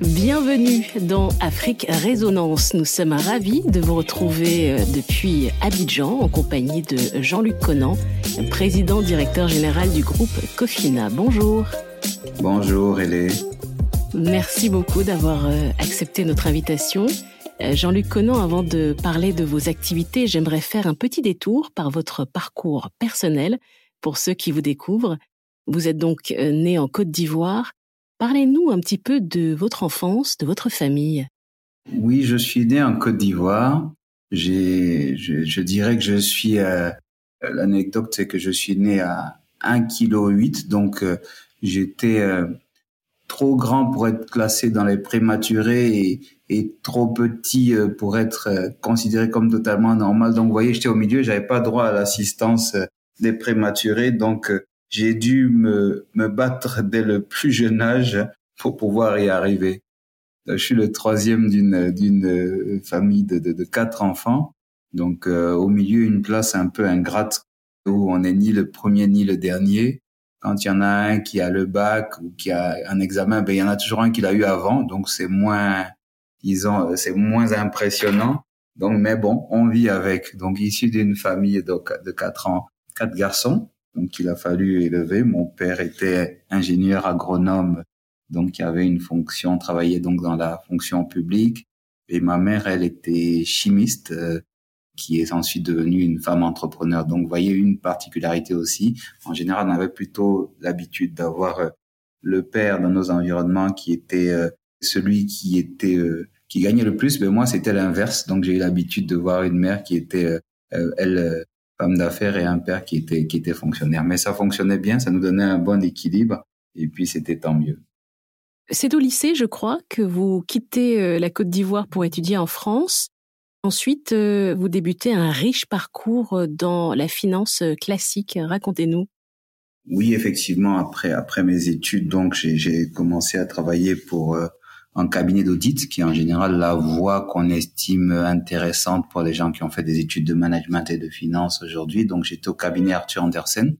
Bienvenue dans Afrique Résonance. Nous sommes ravis de vous retrouver euh, depuis Abidjan en compagnie de Jean-Luc Conan, président directeur général du groupe Cofina. Bonjour. Bonjour Hélé. Merci beaucoup d'avoir euh, accepté notre invitation. Euh, Jean-Luc Conan, avant de parler de vos activités, j'aimerais faire un petit détour par votre parcours personnel pour ceux qui vous découvrent. Vous êtes donc né en Côte d'Ivoire Parlez-nous un petit peu de votre enfance, de votre famille. Oui, je suis né en Côte d'Ivoire. Je, dirais que je suis, euh, l'anecdote c'est que je suis né à 1,8 kg, donc euh, j'étais euh, trop grand pour être classé dans les prématurés et, et trop petit pour être considéré comme totalement normal. Donc vous voyez, j'étais au milieu, j'avais pas droit à l'assistance des prématurés, donc j'ai dû me, me battre dès le plus jeune âge pour pouvoir y arriver. Je suis le troisième d'une d'une famille de, de, de, quatre enfants, donc euh, au milieu une place un peu ingrate où on n'est ni le premier ni le dernier. Quand il y en a un qui a le bac ou qui a un examen, ben il y en a toujours un qui l'a eu avant, donc c'est moins, disons, c'est moins impressionnant. Donc mais bon, on vit avec. Donc issu d'une famille de, de quatre ans, quatre garçons, donc il a fallu élever. Mon père était ingénieur agronome, donc il avait une fonction, travaillait donc dans la fonction publique. Et ma mère, elle était chimiste, euh, qui est ensuite devenue une femme entrepreneur. Donc vous voyez une particularité aussi. En général, on avait plutôt l'habitude d'avoir euh, le père dans nos environnements qui était euh, celui qui était qui gagnait le plus. Mais moi, c'était l'inverse. Donc j'ai eu l'habitude de voir une mère qui était elle femme d'affaires et un père qui était, qui était fonctionnaire. Mais ça fonctionnait bien, ça nous donnait un bon équilibre et puis c'était tant mieux. C'est au lycée, je crois, que vous quittez euh, la Côte d'Ivoire pour étudier en France. Ensuite, euh, vous débutez un riche parcours euh, dans la finance classique. Racontez-nous. Oui, effectivement, après, après mes études, donc, j'ai commencé à travailler pour en cabinet d'audit, qui est en général la voie qu'on estime intéressante pour les gens qui ont fait des études de management et de finance aujourd'hui. Donc j'étais au cabinet Arthur Andersen,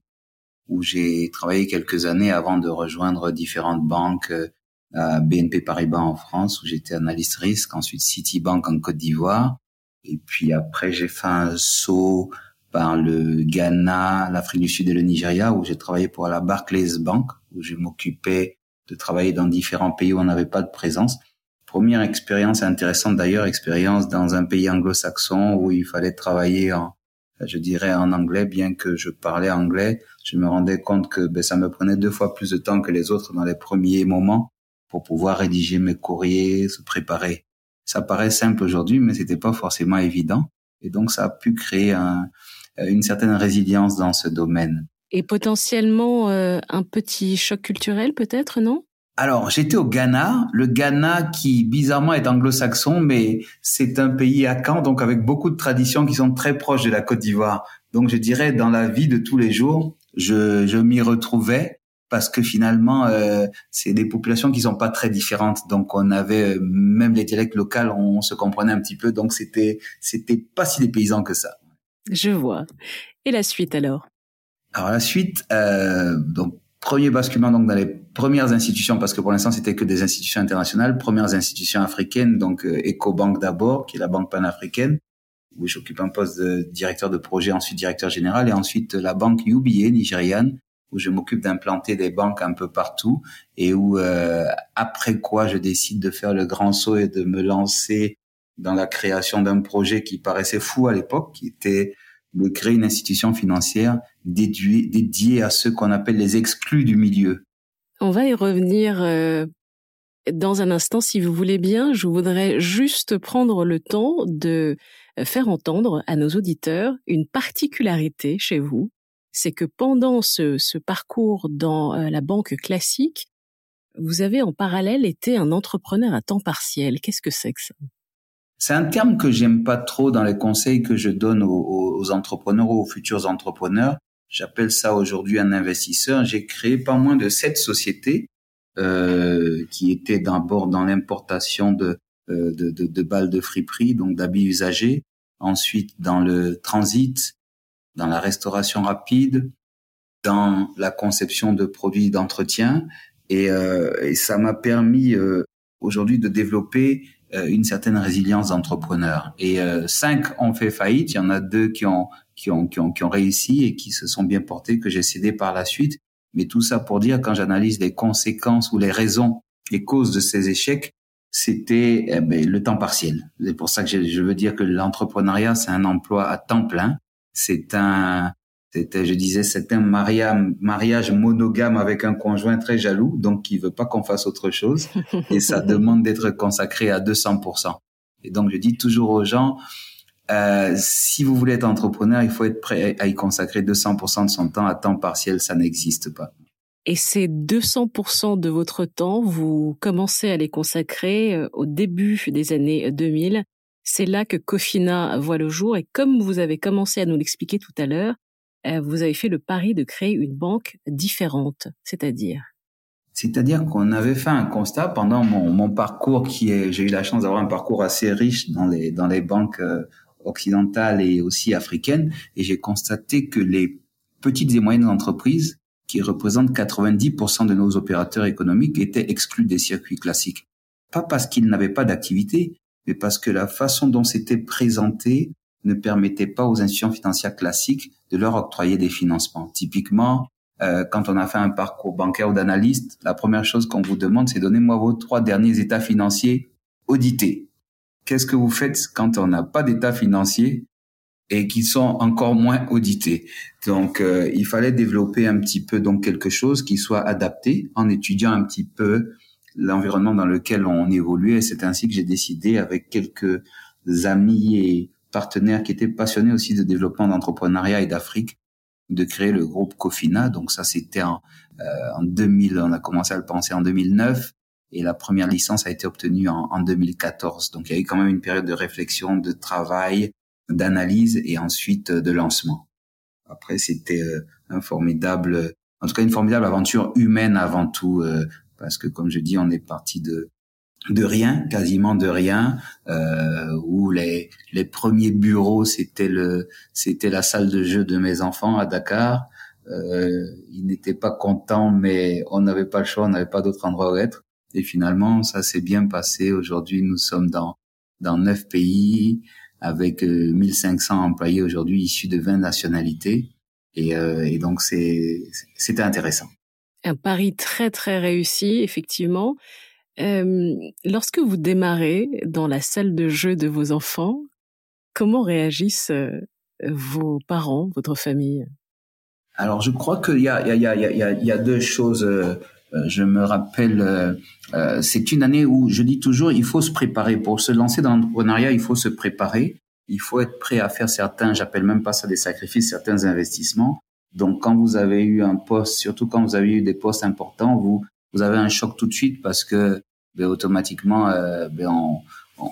où j'ai travaillé quelques années avant de rejoindre différentes banques, euh, à BNP Paribas en France, où j'étais analyste risque, ensuite Citibank en Côte d'Ivoire. Et puis après, j'ai fait un saut par le Ghana, l'Afrique du Sud et le Nigeria, où j'ai travaillé pour la Barclays Bank, où je m'occupais de travailler dans différents pays où on n'avait pas de présence. Première expérience intéressante d'ailleurs, expérience dans un pays anglo-saxon où il fallait travailler en, je dirais en anglais, bien que je parlais anglais, je me rendais compte que ben, ça me prenait deux fois plus de temps que les autres dans les premiers moments pour pouvoir rédiger mes courriers, se préparer. Ça paraît simple aujourd'hui, mais c'était pas forcément évident. Et donc, ça a pu créer un, une certaine résilience dans ce domaine et potentiellement euh, un petit choc culturel peut-être, non? Alors, j'étais au Ghana, le Ghana qui bizarrement est anglo-saxon, mais c'est un pays à Caen, donc avec beaucoup de traditions qui sont très proches de la Côte d'Ivoire. Donc, je dirais dans la vie de tous les jours, je, je m'y retrouvais parce que finalement, euh, c'est des populations qui sont pas très différentes. Donc, on avait euh, même les dialectes locaux, on se comprenait un petit peu. Donc, c'était c'était pas si des paysans que ça. Je vois. Et la suite alors? Alors la suite, euh, donc premier basculement donc dans les premières institutions parce que pour l'instant c'était que des institutions internationales, premières institutions africaines donc euh, EcoBank d'abord qui est la banque panafricaine où j'occupe un poste de directeur de projet, ensuite directeur général et ensuite la banque UBA nigériane où je m'occupe d'implanter des banques un peu partout et où euh, après quoi je décide de faire le grand saut et de me lancer dans la création d'un projet qui paraissait fou à l'époque, qui était de créer une institution financière dédiée à ceux qu'on appelle les exclus du milieu. On va y revenir euh, dans un instant, si vous voulez bien. Je voudrais juste prendre le temps de faire entendre à nos auditeurs une particularité chez vous. C'est que pendant ce, ce parcours dans euh, la banque classique, vous avez en parallèle été un entrepreneur à temps partiel. Qu'est-ce que c'est que ça? C'est un terme que j'aime pas trop dans les conseils que je donne aux, entrepreneurs ou aux futurs entrepreneurs. J'appelle ça aujourd'hui un investisseur. J'ai créé pas moins de sept sociétés euh, qui étaient d'abord dans l'importation de, euh, de, de, de, balles de friperie, donc d'habits usagés. Ensuite, dans le transit, dans la restauration rapide, dans la conception de produits d'entretien et, et ça m'a permis aujourd'hui de développer une certaine résilience d'entrepreneur. Et cinq ont fait faillite, il y en a deux qui ont qui ont, qui ont, qui ont réussi et qui se sont bien portés, que j'ai cédé par la suite. Mais tout ça pour dire, quand j'analyse les conséquences ou les raisons, les causes de ces échecs, c'était eh ben, le temps partiel. C'est pour ça que je, je veux dire que l'entrepreneuriat, c'est un emploi à temps plein. C'est un, c'était, je disais, c'est un mariage, monogame avec un conjoint très jaloux, donc qui veut pas qu'on fasse autre chose. Et ça demande d'être consacré à 200%. Et donc, je dis toujours aux gens, euh, si vous voulez être entrepreneur, il faut être prêt à y consacrer 200% de son temps à temps partiel. Ça n'existe pas. Et ces 200% de votre temps, vous commencez à les consacrer euh, au début des années 2000. C'est là que Cofina voit le jour. Et comme vous avez commencé à nous l'expliquer tout à l'heure, euh, vous avez fait le pari de créer une banque différente, c'est-à-dire? C'est-à-dire qu'on avait fait un constat pendant mon, mon parcours qui est, j'ai eu la chance d'avoir un parcours assez riche dans les dans les banques occidentale et aussi africaine, et j'ai constaté que les petites et moyennes entreprises, qui représentent 90% de nos opérateurs économiques, étaient exclus des circuits classiques. Pas parce qu'ils n'avaient pas d'activité, mais parce que la façon dont c'était présenté ne permettait pas aux institutions financières classiques de leur octroyer des financements. Typiquement, euh, quand on a fait un parcours bancaire ou d'analyste, la première chose qu'on vous demande, c'est donnez-moi vos trois derniers états financiers audités qu'est-ce que vous faites quand on n'a pas d'état financier et qui sont encore moins audités? Donc, euh, il fallait développer un petit peu donc quelque chose qui soit adapté en étudiant un petit peu l'environnement dans lequel on évoluait. C'est ainsi que j'ai décidé, avec quelques amis et partenaires qui étaient passionnés aussi de développement d'entrepreneuriat et d'Afrique, de créer le groupe Cofina. Donc ça, c'était en, euh, en 2000. On a commencé à le penser en 2009 et la première licence a été obtenue en, en 2014. Donc il y a eu quand même une période de réflexion, de travail, d'analyse et ensuite euh, de lancement. Après, c'était euh, un formidable, en tout cas une formidable aventure humaine avant tout, euh, parce que comme je dis, on est parti de de rien, quasiment de rien, euh, où les les premiers bureaux c'était le c'était la salle de jeu de mes enfants à Dakar. Euh, ils n'étaient pas contents, mais on n'avait pas le choix, on n'avait pas d'autre endroit où être. Et finalement, ça s'est bien passé. Aujourd'hui, nous sommes dans dans neuf pays avec 1500 euh, employés aujourd'hui issus de 20 nationalités. Et, euh, et donc, c'est c'était intéressant. Un pari très très réussi, effectivement. Euh, lorsque vous démarrez dans la salle de jeu de vos enfants, comment réagissent euh, vos parents, votre famille? Alors, je crois qu'il y a, il y, a, il y, y a deux choses euh, je me rappelle, euh, euh, c'est une année où je dis toujours, il faut se préparer. Pour se lancer dans l'entrepreneuriat, il faut se préparer. Il faut être prêt à faire certains, j'appelle même pas ça des sacrifices, certains investissements. Donc, quand vous avez eu un poste, surtout quand vous avez eu des postes importants, vous vous avez un choc tout de suite parce que ben, automatiquement, ben, on, on,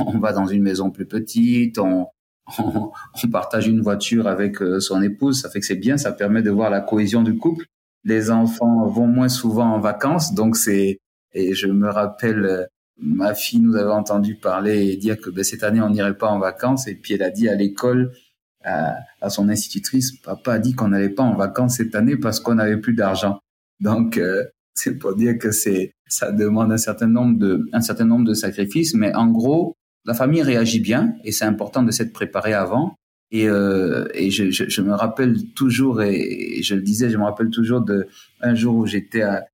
on, va dans une maison plus petite, on, on, on partage une voiture avec son épouse. Ça fait que c'est bien, ça permet de voir la cohésion du couple les enfants vont moins souvent en vacances, donc c'est et je me rappelle euh, ma fille nous avait entendu parler et dire que ben, cette année on n'irait pas en vacances. Et puis elle a dit à l'école à, son institutrice papa a dit qu'on n'allait pas en vacances cette année parce qu'on n'avait plus d'argent donc euh, c'est pour dire que c'est ça demande un certain nombre de un certain nombre de sacrifices. Mais en gros la famille réagit bien et c'est important de s'être préparé avant et, euh, et je, je, je, me rappelle toujours, et, je le disais, je me rappelle toujours de un jour où j'étais à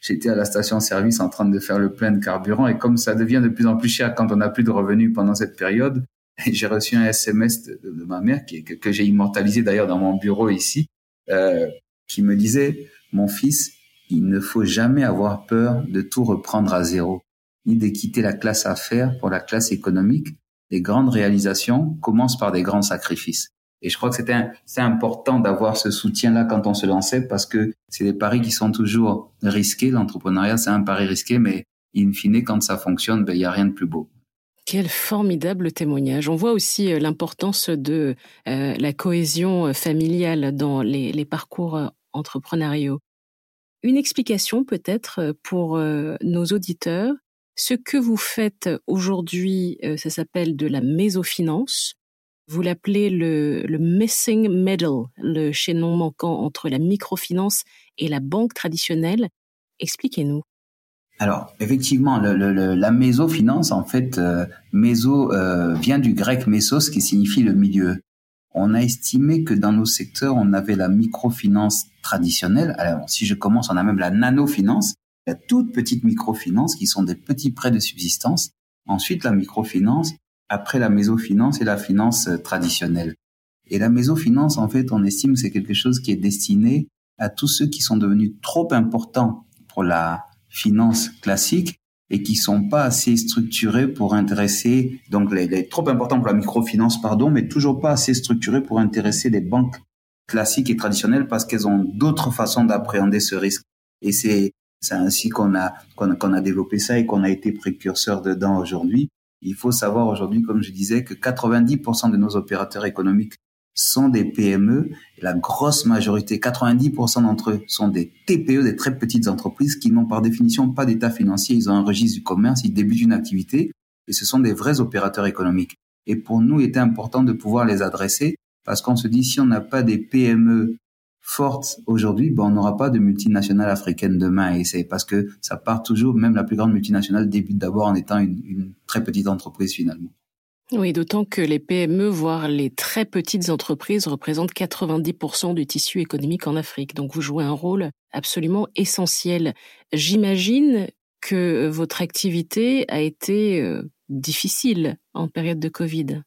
j'étais à la station-service en train de faire le plein de carburant, et comme ça devient de plus en plus cher quand on n'a plus de revenus pendant cette période, j'ai reçu un SMS de, ma mère qui, que, que j'ai immortalisé d'ailleurs dans mon bureau ici, euh, qui me disait mon fils, il ne faut jamais avoir peur de tout reprendre à zéro, ni de quitter la classe affaires pour la classe économique les grandes réalisations commencent par des grands sacrifices. Et je crois que c'est important d'avoir ce soutien-là quand on se lançait parce que c'est des paris qui sont toujours risqués. L'entrepreneuriat, c'est un pari risqué, mais in fine, quand ça fonctionne, ben, il n'y a rien de plus beau. Quel formidable témoignage. On voit aussi euh, l'importance de euh, la cohésion euh, familiale dans les parcours entrepreneuriaux. Une explication peut-être pour nos auditeurs ce que vous faites aujourd'hui, euh, ça s'appelle de la mésofinance. Vous l'appelez le, missing middle, le chaînon manquant entre la microfinance et la banque traditionnelle. Expliquez-nous. Alors, effectivement, la mésofinance, en fait, euh, méso euh, vient du grec mésos, qui signifie le milieu. On a estimé que dans nos secteurs, on avait la microfinance traditionnelle. Alors, si je commence, on a même la nanofinance, la toute petite microfinance, qui sont des petits prêts de subsistance. Ensuite, la microfinance, après la mésofinance et la finance traditionnelle. Et la mésofinance, en fait, on estime que c'est quelque chose qui est destiné à tous ceux qui sont devenus trop importants pour la finance classique et qui sont pas assez structurés pour intéresser, donc les, les, trop importants pour la microfinance, pardon, mais toujours pas assez structurés pour intéresser les banques classiques et traditionnelles parce qu'elles ont d'autres façons d'appréhender ce risque. Et c'est c'est ainsi qu'on a a développé ça et qu'on a été précurseur dedans aujourd'hui. Il faut savoir aujourd'hui, comme je disais, que 90% de nos opérateurs économiques sont des PME. la grosse majorité, 90% d'entre eux, sont des TPE, des très petites entreprises qui n'ont par définition pas d'état financier. Ils ont un registre du commerce, ils débutent une activité et ce sont des vrais opérateurs économiques. Et pour nous, il était important de pouvoir les adresser parce qu'on se dit si on n'a pas des PME fortes aujourd'hui, ben on n'aura pas de multinationales africaines demain. Et c'est parce que ça part toujours, même la plus grande multinationale débute d'abord en étant une, une très petite entreprise finalement. Oui, d'autant que les PME, voire les très petites entreprises, représentent 90% du tissu économique en Afrique. Donc vous jouez un rôle absolument essentiel. J'imagine que votre activité a été euh, difficile en période de Covid.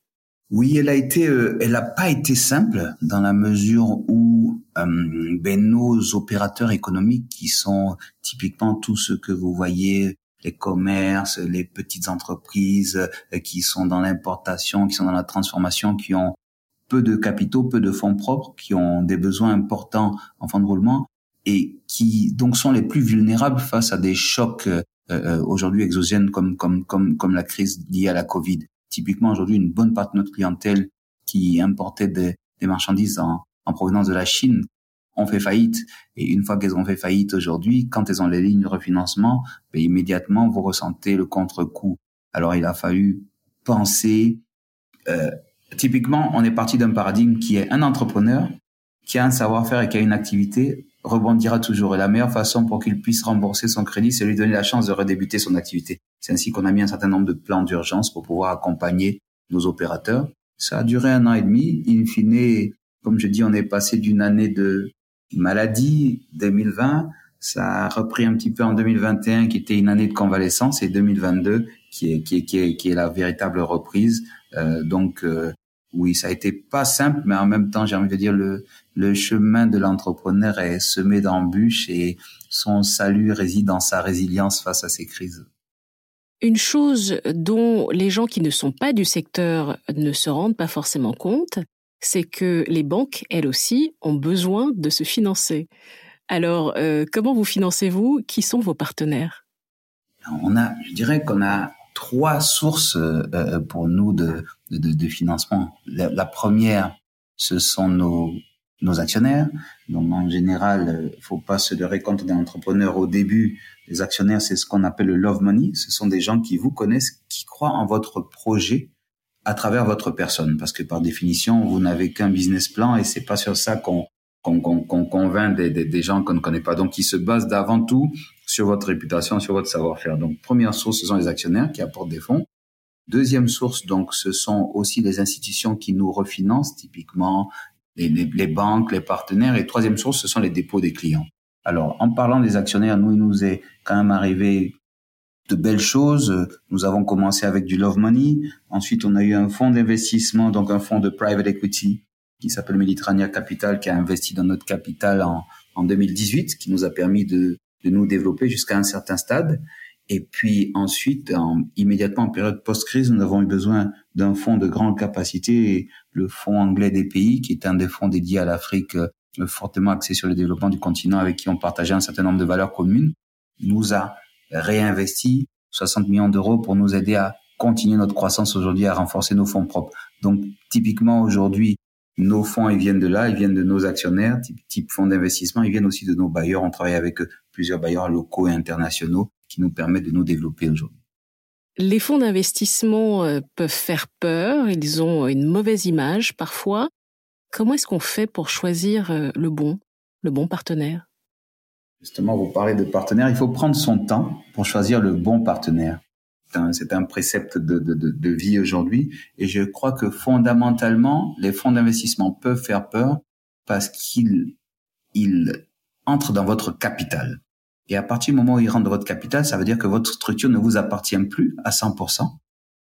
Oui, elle a été, euh, elle n'a pas été simple dans la mesure où euh, ben, nos opérateurs économiques, qui sont typiquement tous ceux que vous voyez, les commerces, les petites entreprises euh, qui sont dans l'importation, qui sont dans la transformation, qui ont peu de capitaux, peu de fonds propres, qui ont des besoins importants en fonds de roulement et qui donc sont les plus vulnérables face à des chocs aujourd'hui exogènes comme comme comme comme la crise liée à la Covid. Typiquement, aujourd'hui, une bonne partie de notre clientèle qui importait des, marchandises en, en, provenance de la Chine ont fait faillite. Et une fois qu'elles ont fait faillite aujourd'hui, quand elles ont les lignes de refinancement, ben, immédiatement, vous ressentez le contre-coup. Alors, il a fallu penser. Euh, typiquement, on est parti d'un paradigme qui est un entrepreneur qui a un savoir-faire et qui a une activité rebondira toujours. Et la meilleure façon pour qu'il puisse rembourser son crédit, c'est lui donner la chance de redébuter son activité. C'est ainsi qu'on a mis un certain nombre de plans d'urgence pour pouvoir accompagner nos opérateurs. Ça a duré un an et demi. In fine, comme je dis, on est passé d'une année de maladie 2020. Ça a repris un petit peu en 2021, qui était une année de convalescence, et 2022, qui est, qui est, qui est, qui est la véritable reprise. Euh, donc, euh, oui, ça a été pas simple, mais en même temps, j'ai envie de dire le le chemin de l'entrepreneur est semé d'embûches et son salut réside dans sa résilience face à ces crises. Une chose dont les gens qui ne sont pas du secteur ne se rendent pas forcément compte, c'est que les banques, elles aussi, ont besoin de se financer. Alors, euh, comment vous financez-vous? Qui sont vos partenaires? On a, je dirais qu'on a trois sources euh, pour nous de, de, de financement. La, première, ce sont nos, nos actionnaires. Donc en général, il faut pas se leurrer compte d'un entrepreneur au début. Les actionnaires, c'est ce qu'on appelle le love money. Ce sont des gens qui vous connaissent, qui croient en votre projet à travers votre personne, parce que par définition, vous n'avez qu'un business plan et c'est pas sur ça qu'on qu'on qu'on convainc des, des, des gens qu'on ne connaît pas. Donc, ils se basent d'avant tout sur votre réputation, sur votre savoir-faire. Donc, première source, ce sont les actionnaires qui apportent des fonds. Deuxième source, donc, ce sont aussi les institutions qui nous refinancent, typiquement les, banques, les partenaires. Et troisième source, ce sont les dépôts des clients. Alors, en parlant des actionnaires, nous, il nous est quand même arrivé de belles choses. Nous avons commencé avec du love money. Ensuite, on a eu un fonds d'investissement, donc un fonds de private equity qui s'appelle Mediterranean Capital, qui a investi dans notre capital en, en 2018, qui nous a permis de, de nous développer jusqu'à un certain stade. Et puis ensuite, en, immédiatement en période post-crise, nous avons eu besoin d'un fonds de grande capacité, le fonds anglais des pays, qui est un des fonds dédiés à l'Afrique, euh, fortement axé sur le développement du continent, avec qui on partageait un certain nombre de valeurs communes, nous a réinvesti 60 millions d'euros pour nous aider à continuer notre croissance aujourd'hui, à renforcer nos fonds propres. Donc typiquement aujourd'hui, nos fonds, ils viennent de là, ils viennent de nos actionnaires, type, type fonds d'investissement, ils viennent aussi de nos bailleurs. On travaille avec plusieurs bailleurs locaux et internationaux qui nous permettent de nous développer aujourd'hui. Les fonds d'investissement euh, peuvent faire peur, ils ont une mauvaise image parfois. Comment est-ce qu'on fait pour choisir euh, le bon, le bon partenaire? Justement, vous parlez de partenaire, il faut prendre son temps pour choisir le bon partenaire. C'est un, précepte de, de vie aujourd'hui et je crois que fondamentalement, les fonds d'investissement peuvent faire peur parce qu'ils ils entrent dans votre capital. Et à partir du moment où il rentre dans votre capital, ça veut dire que votre structure ne vous appartient plus à 100%.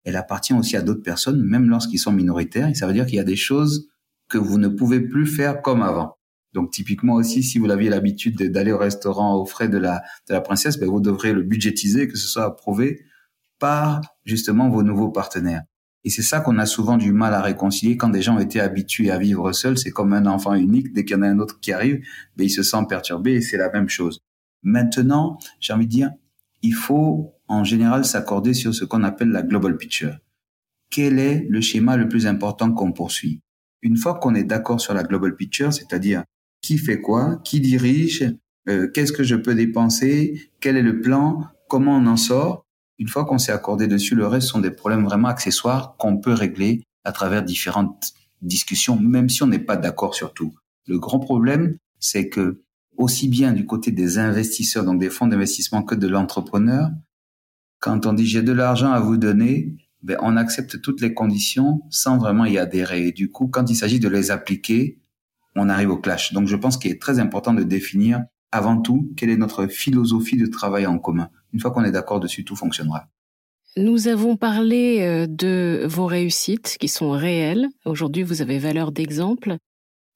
Elle appartient aussi à d'autres personnes, même lorsqu'ils sont minoritaires. Et ça veut dire qu'il y a des choses que vous ne pouvez plus faire comme avant. Donc typiquement aussi, si vous aviez l'habitude d'aller au restaurant aux frais de la, de la princesse, ben, vous devrez le budgétiser, que ce soit approuvé par justement vos nouveaux partenaires. Et c'est ça qu'on a souvent du mal à réconcilier quand des gens ont été habitués à vivre seuls. C'est comme un enfant unique. Dès qu'il y en a un autre qui arrive, ben, il se sent perturbé et c'est la même chose. Maintenant, j'ai envie de dire, il faut en général s'accorder sur ce qu'on appelle la global picture. Quel est le schéma le plus important qu'on poursuit? Une fois qu'on est d'accord sur la global picture, c'est-à-dire qui fait quoi, qui dirige, euh, qu'est-ce que je peux dépenser, quel est le plan, comment on en sort, une fois qu'on s'est accordé dessus, le reste sont des problèmes vraiment accessoires qu'on peut régler à travers différentes discussions, même si on n'est pas d'accord sur tout. Le grand problème, c'est que aussi bien du côté des investisseurs, donc des fonds d'investissement, que de l'entrepreneur, quand on dit j'ai de l'argent à vous donner, ben on accepte toutes les conditions sans vraiment y adhérer. Et du coup, quand il s'agit de les appliquer, on arrive au clash. Donc je pense qu'il est très important de définir avant tout quelle est notre philosophie de travail en commun. Une fois qu'on est d'accord dessus, tout fonctionnera. Nous avons parlé euh, de vos réussites qui sont réelles. Aujourd'hui, vous avez valeur d'exemple.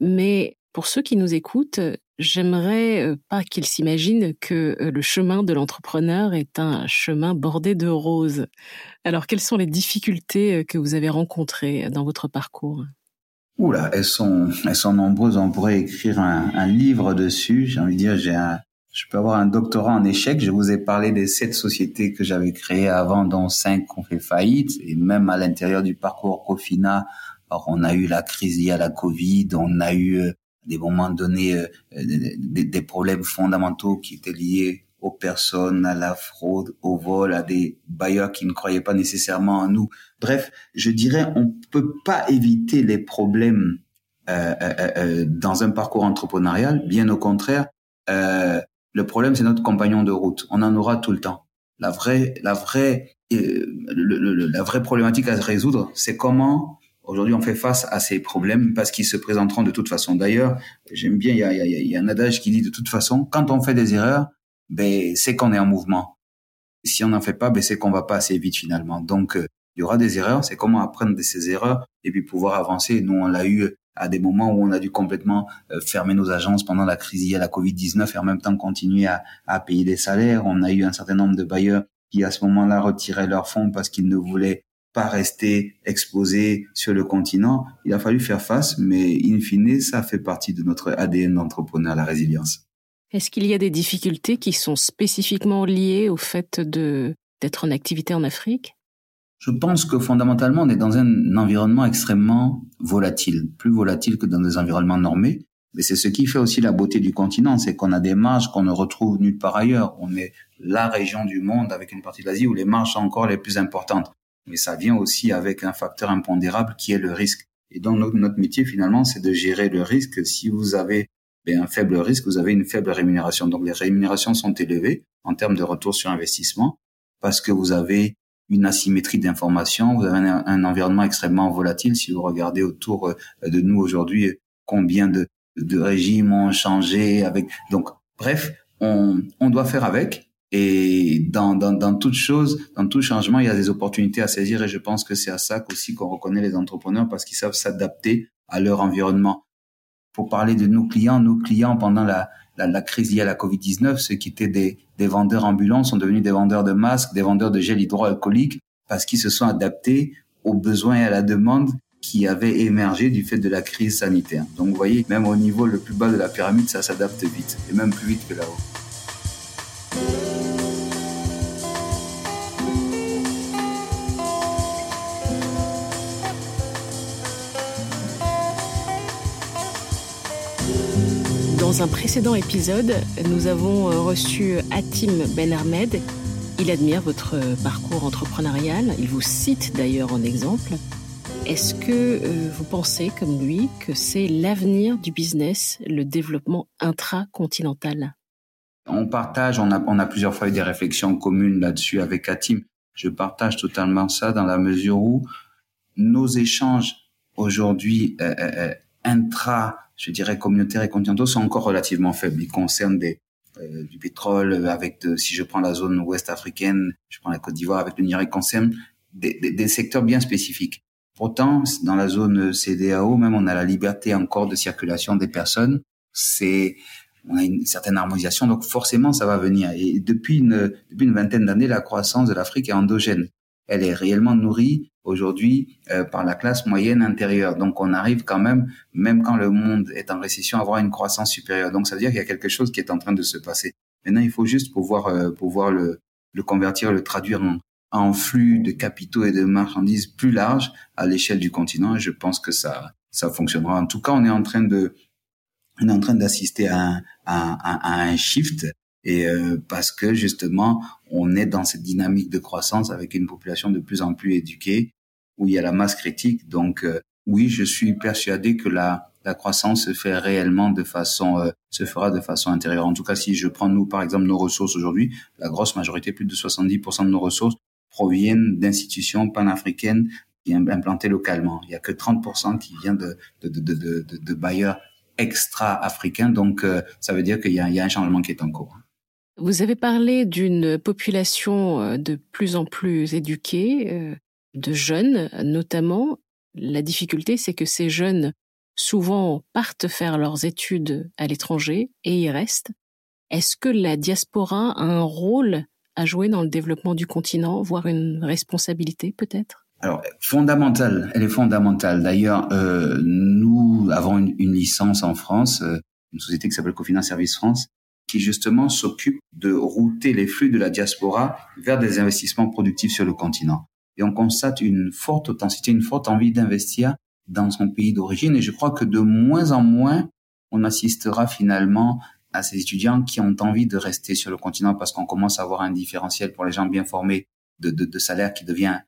Mais pour ceux qui nous écoutent, j'aimerais euh, pas qu'ils s'imaginent que euh, le chemin de l'entrepreneur est un chemin bordé de roses. Alors, quelles sont les difficultés euh, que vous avez rencontrées dans votre parcours? Oula, elles sont, elles sont nombreuses. On pourrait écrire un, livre dessus. J'ai envie de dire, j'ai un, je peux avoir un doctorat en échec. Je vous ai parlé des sept sociétés que j'avais créées avant, dont cinq ont fait faillite. Et même à l'intérieur du parcours Cofina, on a eu la crise liée à la Covid, on a eu des moments donnés euh, des, des, problèmes fondamentaux qui étaient liés aux personnes, à la fraude, au vol, à des bailleurs qui ne croyaient pas nécessairement en nous. Bref, je dirais, on peut pas éviter les problèmes euh, euh, euh dans un parcours entrepreneurial. Bien au contraire, euh, le problème c'est notre compagnon de route. On en aura tout le temps. La vraie, la vraie, la vraie problématique à résoudre, c'est comment Aujourd'hui, on fait face à ces problèmes parce qu'ils se présenteront de toute façon. D'ailleurs, j'aime bien, il y a, y, a, y a, un adage qui dit de toute façon, quand on fait des erreurs, ben, c'est qu'on est en mouvement. Si on n'en fait pas, ben, c'est qu'on va pas assez vite finalement. Donc, euh, il y aura des erreurs. C'est comment apprendre de ces erreurs et puis pouvoir avancer. Nous, on l'a eu à des moments où on a dû complètement euh, fermer nos agences pendant la crise liée à la Covid-19 et en même temps continuer à, à payer des salaires. On a eu un certain nombre de bailleurs qui à ce moment-là retiraient leurs fonds parce qu'ils ne voulaient pas rester exposé sur le continent. Il a fallu faire face, mais in fine, ça fait partie de notre ADN d'entrepreneur, la résilience. Est-ce qu'il y a des difficultés qui sont spécifiquement liées au fait de d'être en activité en Afrique? Je pense que fondamentalement, on est dans un environnement extrêmement volatile, plus volatile que dans des environnements normés. Mais c'est ce qui fait aussi la beauté du continent, c'est qu'on a des marges qu'on ne retrouve nulle part ailleurs. On est la région du monde avec une partie de l'Asie où les marges sont encore les plus importantes mais ça vient aussi avec un facteur impondérable qui est le risque. Et donc notre, métier finalement, c'est de gérer le risque. Si vous avez ben, un faible risque, vous avez une faible rémunération. Donc les rémunérations sont élevées en termes de retour sur investissement parce que vous avez une asymétrie d'information, vous avez un, environnement extrêmement volatile. Si vous regardez autour euh, de nous aujourd'hui, combien de, de régimes ont changé avec. Donc bref, on, on doit faire avec et dans, dans, dans toute chose, dans tout changement, il y a des opportunités à saisir et je pense que c'est à ça aussi qu'on reconnaît les entrepreneurs parce qu'ils savent s'adapter à leur environnement. Pour parler de nos clients, nos clients pendant la, la, crise liée à la Covid-19, ceux qui étaient des, des vendeurs ambulants sont devenus des vendeurs de masques, des vendeurs de gel hydroalcoolique parce qu'ils se sont adaptés aux besoins et à la demande qui avait émergé du fait de la crise sanitaire. Donc vous voyez, même au niveau le plus bas de la pyramide, ça s'adapte vite, et même plus vite que là-haut. Dans un précédent épisode, nous avons euh, reçu Hatim Ben Ahmed, Il admire votre parcours entrepreneurial, il vous cite d'ailleurs en exemple. Est-ce que euh, vous pensez, comme lui, que c'est l'avenir du business, le développement intracontinental? On partage, on a, plusieurs fois eu des réflexions communes là-dessus avec Atim. Je partage totalement ça dans la mesure où nos échanges aujourd'hui euh, euh, intra, je dirais communautaires et continentaux sont encore relativement faibles. Ils concernent des, du pétrole avec, si je prends la zone ouest africaine, je prends la Côte d'Ivoire avec le Niger, ils concernent des, des, des secteurs bien spécifiques. Pourtant, dans la zone CDAO, même on a la liberté encore de circulation des personnes. C'est on a une certaine harmonisation, donc forcément ça va venir. Et depuis une, depuis une vingtaine d'années, la croissance de l'Afrique est endogène. Elle est réellement nourrie aujourd'hui euh, par la classe moyenne intérieure. Donc on arrive quand même, même quand le monde est en récession, à avoir une croissance supérieure. Donc ça veut dire qu'il y a quelque chose qui est en train de se passer. Maintenant, il faut juste pouvoir euh, pouvoir le, le convertir, le traduire en, un flux de capitaux et de marchandises plus large à l'échelle du continent. Et je pense que ça, ça fonctionnera. En tout cas, on est en train de, on est en train d'assister à un, à, un shift et euh, parce que justement, on est dans cette dynamique de croissance avec une population de plus en plus éduquée où il y a la masse critique. Donc euh, oui, je suis persuadé que la la croissance se fait réellement de façon euh, se fera de façon intérieure. En tout cas, si je prends nous par exemple nos ressources aujourd'hui, la grosse majorité, plus de 70% de nos ressources proviennent d'institutions panafricaines qui implantées localement. Il y a que 30% qui vient de, de, de, de, de bailleurs extra-africains. Donc, euh, ça veut dire qu'il y, y a, un changement qui est en cours. Vous avez parlé d'une population euh, de plus en plus éduquée, euh, de jeunes notamment. La difficulté, c'est que ces jeunes souvent partent faire leurs études à l'étranger et y restent. Est-ce que la diaspora a un rôle à jouer dans le développement du continent, voire une responsabilité peut-être? Alors, fondamentale, elle est fondamentale. D'ailleurs, euh, nous avons une, licence en France, une société qui s'appelle Cofinance Service France, qui justement s'occupe de router les flux de la diaspora vers des investissements productifs sur le continent. Et on constate une forte authenticité, une forte envie d'investir dans son pays d'origine. Et je crois que de moins en moins, on assistera finalement à ces étudiants qui ont envie de rester sur le continent parce qu'on commence à avoir un différentiel pour les gens bien formés de, salaire qui devient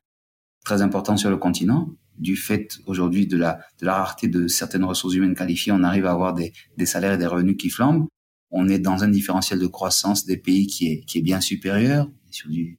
très important sur le continent. Du fait aujourd'hui de la, rareté de certaines ressources humaines qualifiées, on arrive à avoir des salaires et des revenus qui flambent. On est dans un différentiel de croissance des pays qui est, qui est bien supérieur. Sur du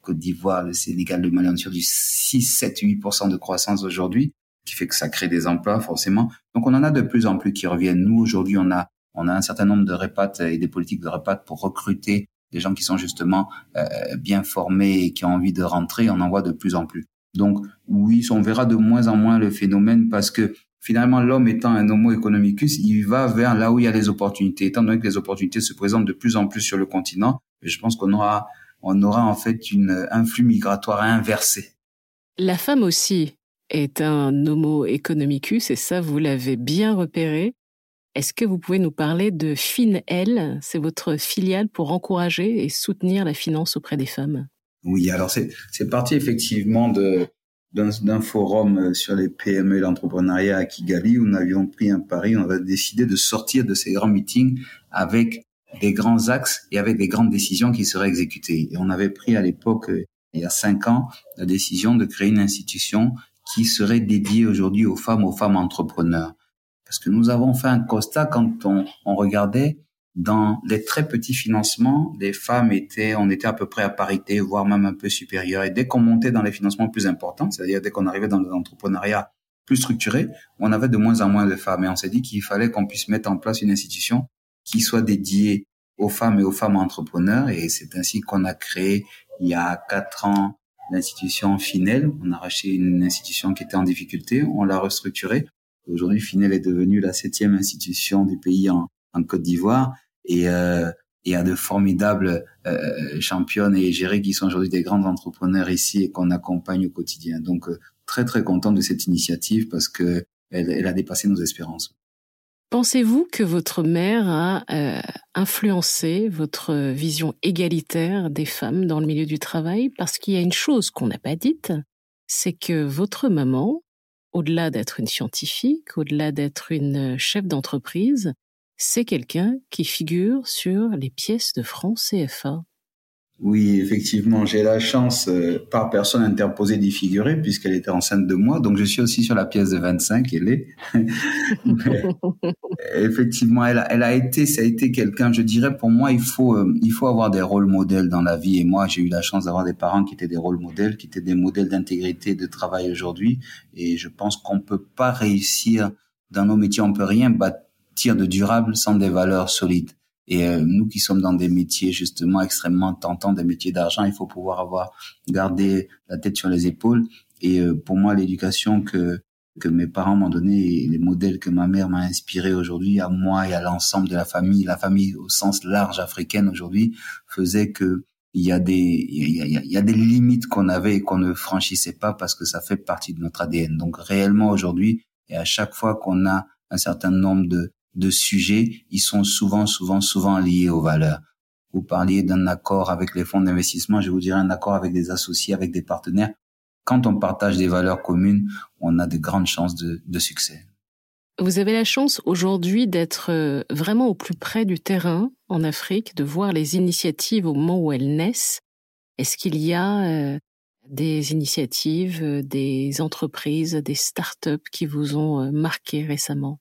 Côte d'Ivoire, le Sénégal, le Mali, on est sur du 6, 7, 8% de croissance aujourd'hui, qui fait que ça crée des emplois forcément. Donc on en a de plus en plus qui reviennent. Nous, aujourd'hui, on a on a un certain nombre de répates et des politiques de répates pour recruter des gens qui sont justement euh, bien formés et qui ont envie de rentrer. On en voit de plus en plus. Donc oui, on verra de moins en moins le phénomène parce que finalement l'homme étant un homo economicus, il va vers là où il y a les opportunités. Étant donné que les opportunités se présentent de plus en plus sur le continent, je pense qu'on aura on aura en fait une, un flux migratoire inversé. La femme aussi est un homo economicus et ça vous l'avez bien repéré. Est-ce que vous pouvez nous parler de FinL C'est votre filiale pour encourager et soutenir la finance auprès des femmes? Oui, alors c'est c'est parti effectivement de d'un forum sur les PME et l'entrepreneuriat à Kigali où nous avions pris un pari, on avait décidé de sortir de ces grands meetings avec des grands axes et avec des grandes décisions qui seraient exécutées. Et on avait pris à l'époque, il y a cinq ans, la décision de créer une institution qui serait dédiée aujourd'hui aux femmes, aux femmes entrepreneurs. Parce que nous avons fait un constat quand on, on regardait dans les très petits financements, les femmes étaient, on était à peu près à parité, voire même un peu supérieur. Et dès qu'on montait dans les financements plus importants, c'est-à-dire dès qu'on arrivait dans l'entrepreneuriat plus structuré, on avait de moins en moins de femmes. Et on s'est dit qu'il fallait qu'on puisse mettre en place une institution qui soit dédiée aux femmes et aux femmes entrepreneurs. Et c'est ainsi qu'on a créé, il y a quatre ans, l'institution Finel. On a racheté une institution qui était en difficulté, on l'a restructurée Aujourd'hui, Finel est devenue la septième institution du pays en, en Côte d'Ivoire et euh, y a de formidables euh, championnes et gérés qui sont aujourd'hui des grands entrepreneurs ici et qu'on accompagne au quotidien. Donc euh, très très content de cette initiative parce que elle, elle a dépassé nos espérances. Pensez-vous que votre mère a euh, influencé votre vision égalitaire des femmes dans le milieu du travail? Parce qu'il y a une chose qu'on n'a pas dite, c'est que votre maman au-delà d'être une scientifique, au-delà d'être une chef d'entreprise, c'est quelqu'un qui figure sur les pièces de francs CFA. Oui, effectivement, j'ai la chance, euh, par personne interposée, d'y figurer, puisqu'elle était enceinte de moi. Donc, je suis aussi sur la pièce de 25, elle est. effectivement, elle a, elle a été, ça a été quelqu'un, je dirais, pour moi, il faut, euh, il faut avoir des rôles modèles dans la vie. Et moi, j'ai eu la chance d'avoir des parents qui étaient des rôles modèles, qui étaient des modèles d'intégrité, de travail aujourd'hui. Et je pense qu'on peut pas réussir dans nos métiers, on peut rien bâtir de durable sans des valeurs solides. Et euh, nous qui sommes dans des métiers justement extrêmement tentants, des métiers d'argent, il faut pouvoir avoir gardé la tête sur les épaules. Et euh, pour moi, l'éducation que que mes parents m'ont donné les modèles que ma mère m'a inspiré aujourd'hui à moi et à l'ensemble de la famille, la famille au sens large africaine aujourd'hui, faisait que il y a des il y a, il y a des limites qu'on avait et qu'on ne franchissait pas parce que ça fait partie de notre ADN. Donc réellement aujourd'hui et à chaque fois qu'on a un certain nombre de de sujets, ils sont souvent, souvent, souvent liés aux valeurs. Vous parliez d'un accord avec les fonds d'investissement, je vous dirais un accord avec des associés, avec des partenaires. Quand on partage des valeurs communes, on a de grandes chances de, de succès. Vous avez la chance aujourd'hui d'être euh, vraiment au plus près du terrain en Afrique, de voir les initiatives au moment où elles naissent. Est-ce qu'il y a euh, des initiatives, euh, des entreprises, des start-up qui vous ont marqué récemment?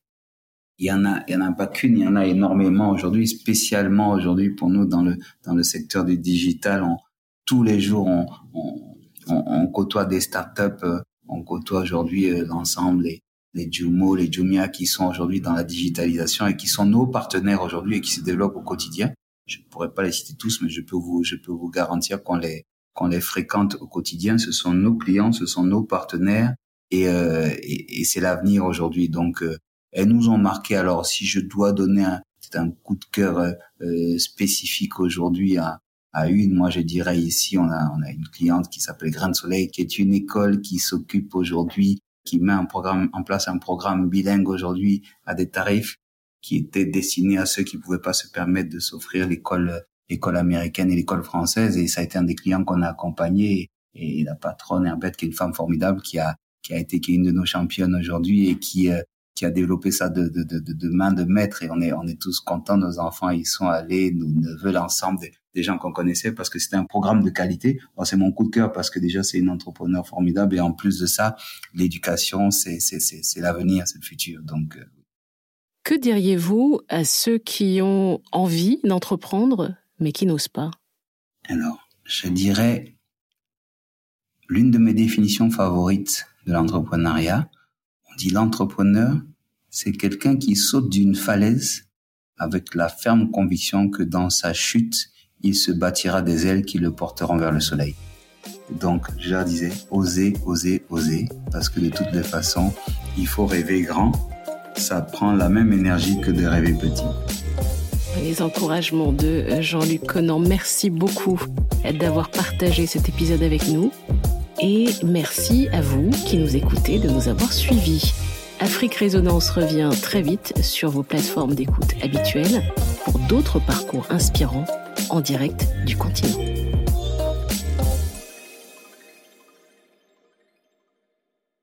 Il y en a, il y en a pas qu'une, il y en a énormément aujourd'hui, spécialement aujourd'hui pour nous dans le dans le secteur du digital. On, tous les jours, on, on, on, côtoie des startups, euh, on côtoie aujourd'hui euh, l'ensemble les les Jumo, les Jumia qui sont aujourd'hui dans la digitalisation et qui sont nos partenaires aujourd'hui et qui se développent au quotidien. Je pourrais pas les citer tous, mais je peux vous je peux vous garantir qu'on les qu'on les fréquente au quotidien. Ce sont nos clients, ce sont nos partenaires et, euh, et, et c'est l'avenir aujourd'hui. Donc elles nous ont marqué. Alors, si je dois donner un, un coup de cœur euh, euh, spécifique aujourd'hui à, à une, moi je dirais ici, on a, on a une cliente qui s'appelle Grain Soleil, qui est une école qui s'occupe aujourd'hui, qui met un programme, en place un programme bilingue aujourd'hui à des tarifs qui étaient destinés à ceux qui pouvaient pas se permettre de s'offrir l'école l'école américaine et l'école française et ça a été un des clients qu'on a accompagné et la patronne Herbette qui est une femme formidable qui a qui a été qui est une de nos championnes aujourd'hui et qui euh, qui a développé ça de, de, de, de, main de maître et on est, on est tous contents. Nos enfants, ils sont allés, nous neveux, l'ensemble des, des gens qu'on connaissait parce que c'était un programme de qualité. c'est mon coup de cœur parce que déjà, c'est une entrepreneur formidable et en plus de ça, l'éducation, c'est, c'est, c'est, c'est l'avenir, c'est le futur. Donc, euh, que diriez-vous à ceux qui ont envie d'entreprendre mais qui n'osent pas? Alors, je dirais l'une de mes définitions favorites de l'entrepreneuriat, on dit l'entrepreneur, c'est quelqu'un qui saute d'une falaise avec la ferme conviction que dans sa chute, il se bâtira des ailes qui le porteront vers le soleil. Donc, je leur disais, osez, osez, osez, parce que de toutes les façons, il faut rêver grand. Ça prend la même énergie que de rêver petit. Les encouragements de Jean-Luc Conan, merci beaucoup d'avoir partagé cet épisode avec nous et merci à vous qui nous écoutez de nous avoir suivis. Afrique Résonance revient très vite sur vos plateformes d'écoute habituelles pour d'autres parcours inspirants en direct du continent.